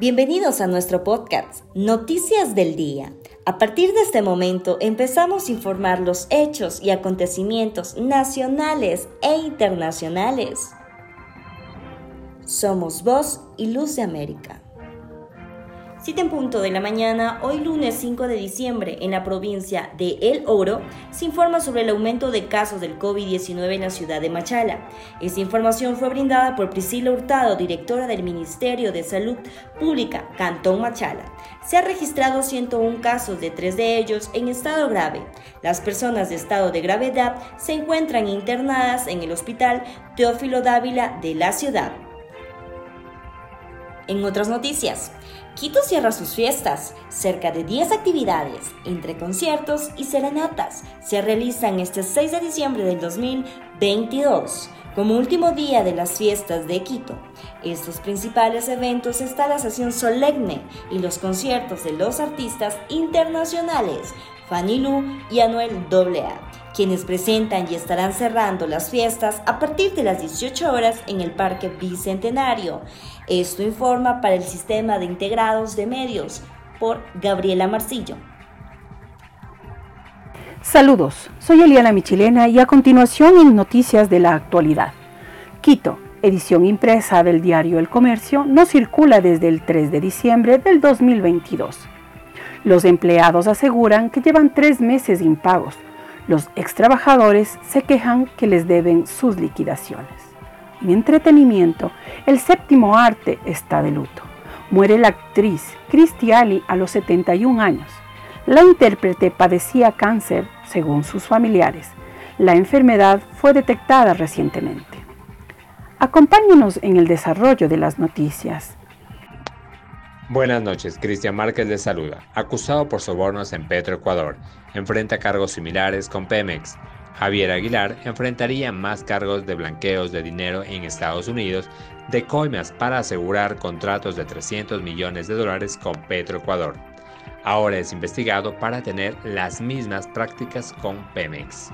Bienvenidos a nuestro podcast, Noticias del Día. A partir de este momento empezamos a informar los hechos y acontecimientos nacionales e internacionales. Somos Voz y Luz de América. 7 en punto de la mañana, hoy lunes 5 de diciembre, en la provincia de El Oro, se informa sobre el aumento de casos del COVID-19 en la ciudad de Machala. Esta información fue brindada por Priscila Hurtado, directora del Ministerio de Salud Pública, Cantón Machala. Se han registrado 101 casos, de tres de ellos en estado grave. Las personas de estado de gravedad se encuentran internadas en el Hospital Teófilo Dávila de la ciudad. En otras noticias, Quito cierra sus fiestas. Cerca de 10 actividades, entre conciertos y serenatas, se realizan este 6 de diciembre del 2022, como último día de las fiestas de Quito. Estos principales eventos están la sesión solemne y los conciertos de los artistas internacionales Fanny Lu y Anuel AA quienes presentan y estarán cerrando las fiestas a partir de las 18 horas en el Parque Bicentenario. Esto informa para el Sistema de Integrados de Medios por Gabriela Marcillo. Saludos, soy Eliana Michilena y a continuación en Noticias de la Actualidad. Quito, edición impresa del diario El Comercio, no circula desde el 3 de diciembre del 2022. Los empleados aseguran que llevan tres meses impagos los extrabajadores se quejan que les deben sus liquidaciones. En entretenimiento, el séptimo arte está de luto. Muere la actriz Cristiali a los 71 años. La intérprete padecía cáncer, según sus familiares. La enfermedad fue detectada recientemente. Acompáñenos en el desarrollo de las noticias. Buenas noches, Cristian Márquez les saluda. Acusado por sobornos en Petroecuador, enfrenta cargos similares con Pemex. Javier Aguilar enfrentaría más cargos de blanqueos de dinero en Estados Unidos de coimas para asegurar contratos de 300 millones de dólares con Petroecuador. Ahora es investigado para tener las mismas prácticas con Pemex.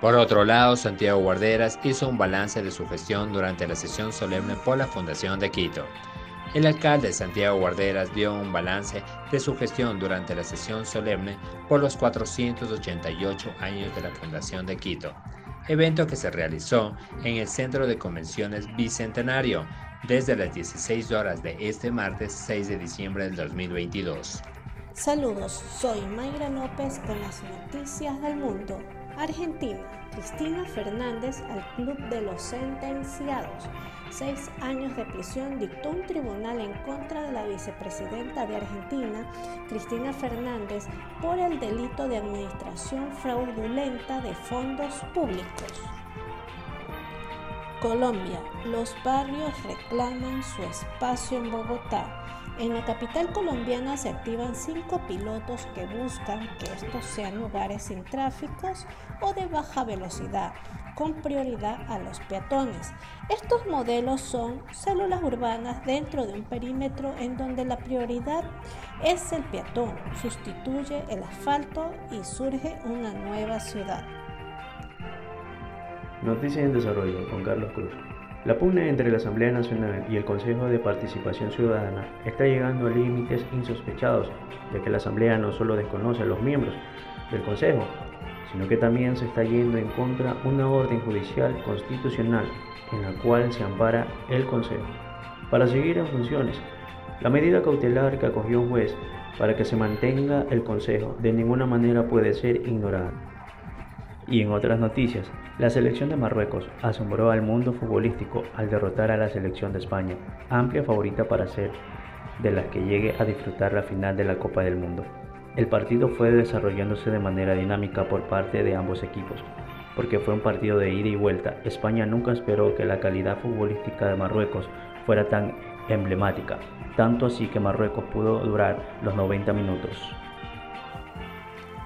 Por otro lado, Santiago Guarderas hizo un balance de su gestión durante la sesión solemne por la Fundación de Quito. El alcalde Santiago Guarderas dio un balance de su gestión durante la sesión solemne por los 488 años de la Fundación de Quito, evento que se realizó en el Centro de Convenciones Bicentenario desde las 16 horas de este martes 6 de diciembre del 2022. Saludos, soy Mayra López con las noticias del mundo. Argentina, Cristina Fernández al Club de los Sentenciados seis años de prisión dictó un tribunal en contra de la vicepresidenta de Argentina, Cristina Fernández, por el delito de administración fraudulenta de fondos públicos. Colombia. Los barrios reclaman su espacio en Bogotá. En la capital colombiana se activan cinco pilotos que buscan que estos sean lugares sin tráficos o de baja velocidad, con prioridad a los peatones. Estos modelos son células urbanas dentro de un perímetro en donde la prioridad es el peatón, sustituye el asfalto y surge una nueva ciudad. Noticias en desarrollo con Carlos Cruz. La pugna entre la Asamblea Nacional y el Consejo de Participación Ciudadana está llegando a límites insospechados, ya que la Asamblea no solo desconoce a los miembros del Consejo, sino que también se está yendo en contra una orden judicial constitucional en la cual se ampara el Consejo. Para seguir en funciones, la medida cautelar que acogió un juez para que se mantenga el Consejo de ninguna manera puede ser ignorada. Y en otras noticias, la selección de Marruecos asombró al mundo futbolístico al derrotar a la selección de España, amplia favorita para ser de las que llegue a disfrutar la final de la Copa del Mundo. El partido fue desarrollándose de manera dinámica por parte de ambos equipos, porque fue un partido de ida y vuelta. España nunca esperó que la calidad futbolística de Marruecos fuera tan emblemática, tanto así que Marruecos pudo durar los 90 minutos.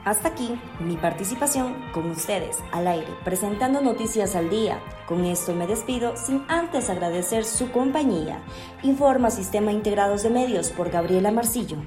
Hasta aquí mi participación con ustedes al aire, presentando noticias al día. Con esto me despido sin antes agradecer su compañía. Informa Sistema Integrados de Medios por Gabriela Marcillo.